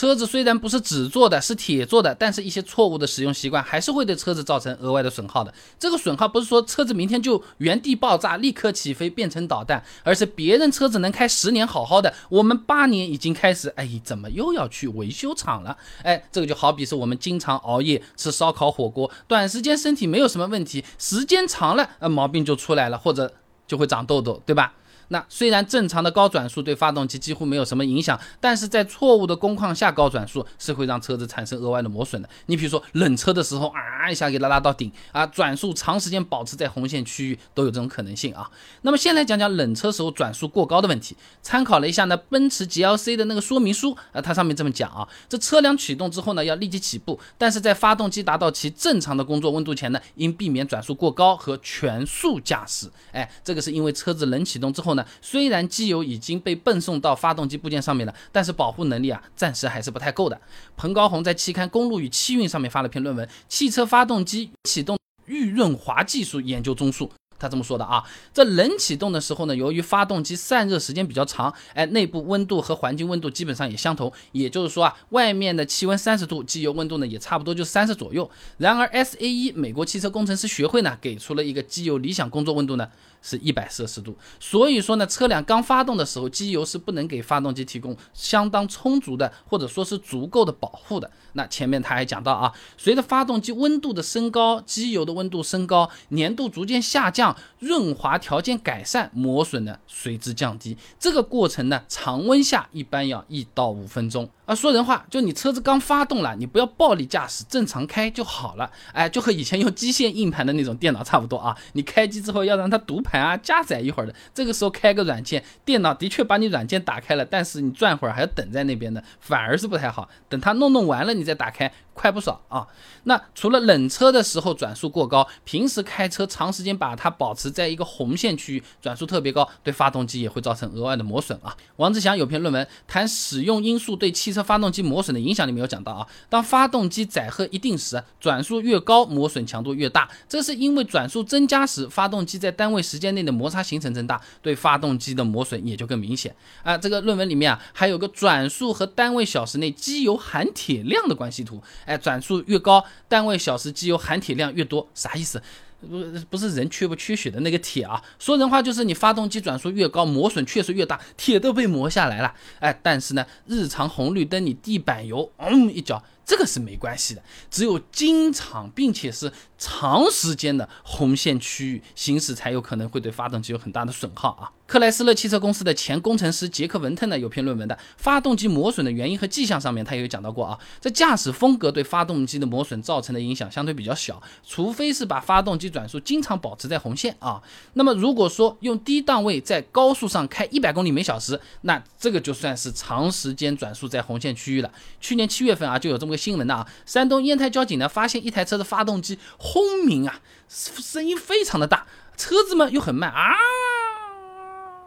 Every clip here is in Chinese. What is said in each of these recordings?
车子虽然不是纸做的，是铁做的，但是一些错误的使用习惯还是会对车子造成额外的损耗的。这个损耗不是说车子明天就原地爆炸，立刻起飞变成导弹，而是别人车子能开十年好好的，我们八年已经开始，哎，怎么又要去维修厂了？哎，这个就好比是我们经常熬夜吃烧烤火锅，短时间身体没有什么问题，时间长了，呃，毛病就出来了，或者就会长痘痘，对吧？那虽然正常的高转速对发动机几乎没有什么影响，但是在错误的工况下，高转速是会让车子产生额外的磨损的。你比如说冷车的时候啊，一下给它拉到顶啊，转速长时间保持在红线区域都有这种可能性啊。那么先来讲讲冷车时候转速过高的问题。参考了一下呢，奔驰 GLC 的那个说明书啊，它上面这么讲啊，这车辆启动之后呢，要立即起步，但是在发动机达到其正常的工作温度前呢，应避免转速过高和全速驾驶。哎，这个是因为车子冷启动之后呢。虽然机油已经被泵送到发动机部件上面了，但是保护能力啊，暂时还是不太够的。彭高红在期刊《公路与汽运》上面发了篇论文《汽车发发动机启动预润滑技术研究综述》。他这么说的啊，这冷启动的时候呢，由于发动机散热时间比较长，哎，内部温度和环境温度基本上也相同，也就是说啊，外面的气温三十度，机油温度呢也差不多就三十左右。然而 SAE 美国汽车工程师学会呢给出了一个机油理想工作温度呢是一百摄氏度，所以说呢，车辆刚发动的时候，机油是不能给发动机提供相当充足的或者说是足够的保护的。那前面他还讲到啊，随着发动机温度的升高，机油的温度升高，粘度逐渐下降。润滑条件改善，磨损呢随之降低。这个过程呢，常温下一般要一到五分钟。啊，说人话，就你车子刚发动了，你不要暴力驾驶，正常开就好了。哎，就和以前用机械硬盘的那种电脑差不多啊。你开机之后要让它读盘啊，加载一会儿的。这个时候开个软件，电脑的确把你软件打开了，但是你转会儿还要等在那边的，反而是不太好。等它弄弄完了，你再打开，快不少啊。那除了冷车的时候转速过高，平时开车长时间把它保持在一个红线区域，转速特别高，对发动机也会造成额外的磨损啊。王志祥有篇论文谈使用因素对汽车。发动机磨损的影响里面有讲到啊，当发动机载荷一定时，转速越高，磨损强度越大。这是因为转速增加时，发动机在单位时间内的摩擦行程增大，对发动机的磨损也就更明显啊。这个论文里面啊，还有个转速和单位小时内机油含铁量的关系图。哎，转速越高，单位小时机油含铁量越多，啥意思？不不是人缺不缺血的那个铁啊，说人话就是你发动机转速越高，磨损确实越大，铁都被磨下来了。哎，但是呢，日常红绿灯你地板油，嗯一脚。这个是没关系的，只有经常并且是长时间的红线区域行驶，才有可能会对发动机有很大的损耗啊。克莱斯勒汽车公司的前工程师杰克文特呢有篇论文的发动机磨损的原因和迹象上面，他也有讲到过啊。这驾驶风格对发动机的磨损造成的影响相对比较小，除非是把发动机转速经常保持在红线啊。那么如果说用低档位在高速上开一百公里每小时，那这个就算是长时间转速在红线区域了。去年七月份啊就有这么个。新闻的啊，山东烟台交警呢发现一台车的发动机轰鸣啊，声音非常的大，车子嘛又很慢啊，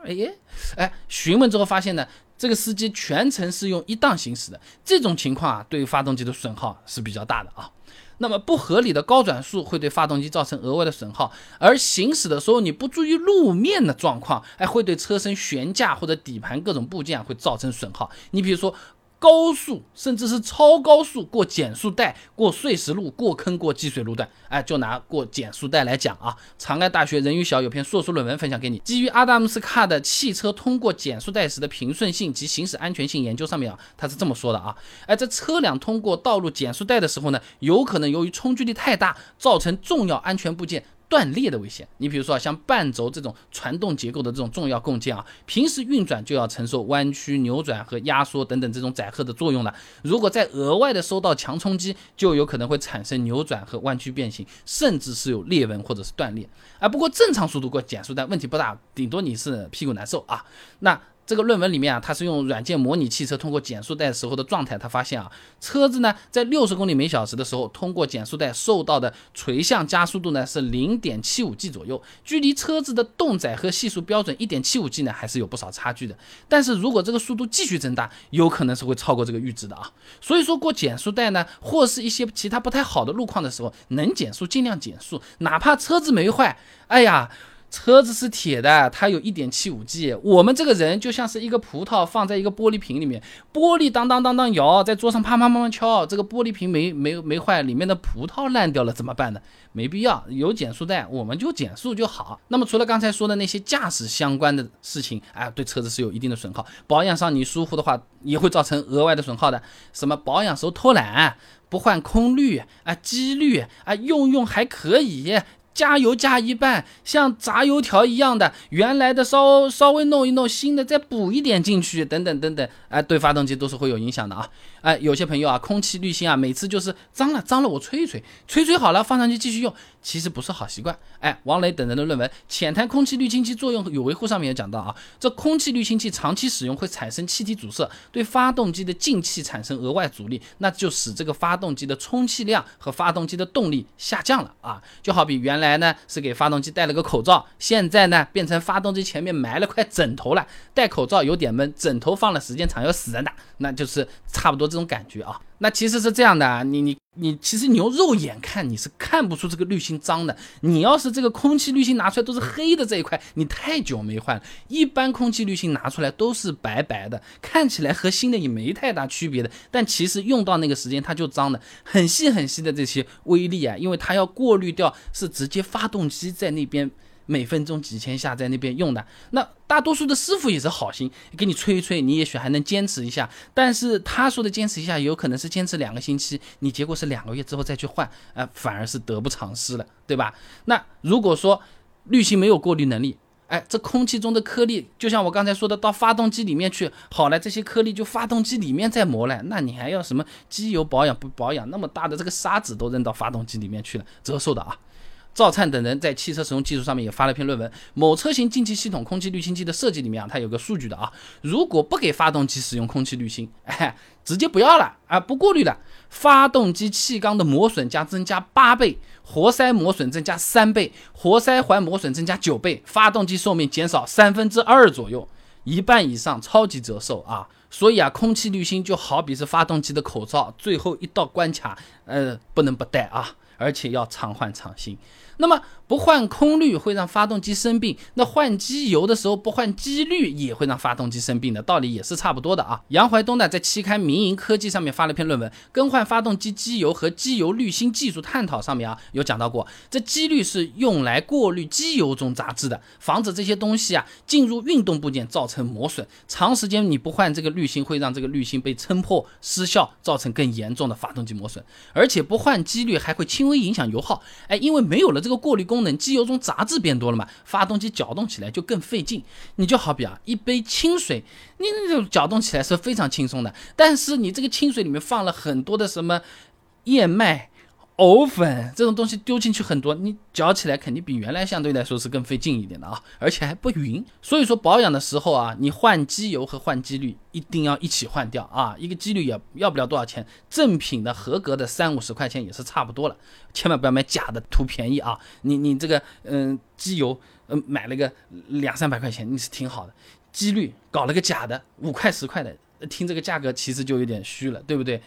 哎哎，询问之后发现呢，这个司机全程是用一档行驶的，这种情况啊，对于发动机的损耗是比较大的啊。那么不合理的高转速会对发动机造成额外的损耗，而行驶的时候你不注意路面的状况，哎，会对车身悬架或者底盘各种部件会造成损耗。你比如说。高速甚至是超高速过减速带、过碎石路、过坑、过积水路段，哎，就拿过减速带来讲啊。长安大学任宇晓有篇硕士论文分享给你，基于阿达姆斯卡的汽车通过减速带时的平顺性及行驶安全性研究上面啊，他是这么说的啊，哎，在车辆通过道路减速带的时候呢，有可能由于冲击力太大，造成重要安全部件。断裂的危险，你比如说像半轴这种传动结构的这种重要构件啊，平时运转就要承受弯曲、扭转和压缩等等这种载荷的作用了。如果再额外的受到强冲击，就有可能会产生扭转和弯曲变形，甚至是有裂纹或者是断裂。啊，不过正常速度过减速带问题不大，顶多你是屁股难受啊。那。这个论文里面啊，它是用软件模拟汽车通过减速带时候的状态。他发现啊，车子呢在六十公里每小时的时候，通过减速带受到的垂向加速度呢是零点七五 G 左右，距离车子的动载荷系数标准一点七五 G 呢还是有不少差距的。但是如果这个速度继续增大，有可能是会超过这个阈值的啊。所以说过减速带呢，或是一些其他不太好的路况的时候，能减速尽量减速，哪怕车子没坏，哎呀。车子是铁的，它有一点七五 G。我们这个人就像是一个葡萄放在一个玻璃瓶里面，玻璃当当当当摇，在桌上啪啪啪啪敲，这个玻璃瓶没没没坏，里面的葡萄烂掉了怎么办呢？没必要，有减速带，我们就减速就好。那么除了刚才说的那些驾驶相关的事情，哎，对车子是有一定的损耗，保养上你疏忽的话，也会造成额外的损耗的。什么保养时候偷懒，不换空滤啊，机滤啊，用用还可以。加油加一半，像炸油条一样的，原来的稍稍微弄一弄，新的再补一点进去，等等等等，哎，对发动机都是会有影响的啊！哎，有些朋友啊，空气滤芯啊，每次就是脏了脏了，我吹一吹，吹吹好了放上去继续用，其实不是好习惯。哎，王磊等人的论文《浅谈空气滤清器作用与维护》上面也讲到啊，这空气滤清器长期使用会产生气体阻塞，对发动机的进气产生额外阻力，那就使这个发动机的充气量和发动机的动力下降了啊！就好比原来。来呢是给发动机戴了个口罩，现在呢变成发动机前面埋了块枕头了。戴口罩有点闷，枕头放了时间长要死人的，那就是差不多这种感觉啊。那其实是这样的，你你你，其实你用肉眼看你是看不出这个滤芯脏的。你要是这个空气滤芯拿出来都是黑的这一块，你太久没换了。一般空气滤芯拿出来都是白白的，看起来和新的也没太大区别的。但其实用到那个时间它就脏的，很细很细的这些微粒啊，因为它要过滤掉，是直接发动机在那边。每分钟几千下在那边用的，那大多数的师傅也是好心给你吹一吹，你也许还能坚持一下。但是他说的坚持一下，有可能是坚持两个星期，你结果是两个月之后再去换，呃，反而是得不偿失了，对吧？那如果说滤芯没有过滤能力，哎，这空气中的颗粒，就像我刚才说的，到发动机里面去，好了，这些颗粒就发动机里面在磨了，那你还要什么机油保养不保养？那么大的这个沙子都扔到发动机里面去了，折寿的啊！赵灿等人在汽车使用技术上面也发了篇论文，某车型进气系统空气滤清器的设计里面啊，它有个数据的啊，如果不给发动机使用空气滤芯，哎，直接不要了啊，不过滤了，发动机气缸的磨损将增加八倍，活塞磨损增加三倍，活塞环磨损增加九倍，发动机寿命减少三分之二左右，一半以上，超级折寿啊！所以啊，空气滤芯就好比是发动机的口罩，最后一道关卡，呃，不能不戴啊。而且要常换常新，那么不换空滤会让发动机生病，那换机油的时候不换机滤也会让发动机生病的道理也是差不多的啊。杨怀东呢在期刊《民营科技》上面发了篇论文，《更换发动机机油和机油滤芯技术探讨》上面啊有讲到过，这机滤是用来过滤机油中杂质的，防止这些东西啊进入运动部件造成磨损。长时间你不换这个滤芯，会让这个滤芯被撑破失效，造成更严重的发动机磨损。而且不换机滤还会轻。微影响油耗，哎，因为没有了这个过滤功能，机油中杂质变多了嘛，发动机搅动起来就更费劲。你就好比啊，一杯清水，你那种搅动起来是非常轻松的，但是你这个清水里面放了很多的什么燕麦。藕粉这种东西丢进去很多，你搅起来肯定比原来相对来说是更费劲一点的啊，而且还不匀。所以说保养的时候啊，你换机油和换机滤一定要一起换掉啊。一个机滤也要不了多少钱，正品的合格的三五十块钱也是差不多了。千万不要买假的图便宜啊！你你这个嗯机油嗯买了个两三百块钱，你是挺好的，机滤搞了个假的五块十块的，听这个价格其实就有点虚了，对不对？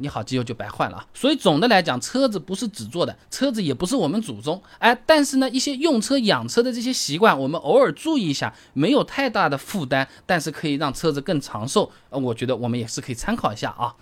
你好，机油就白换了啊！所以总的来讲，车子不是纸做的，车子也不是我们祖宗，哎，但是呢，一些用车养车的这些习惯，我们偶尔注意一下，没有太大的负担，但是可以让车子更长寿，呃，我觉得我们也是可以参考一下啊。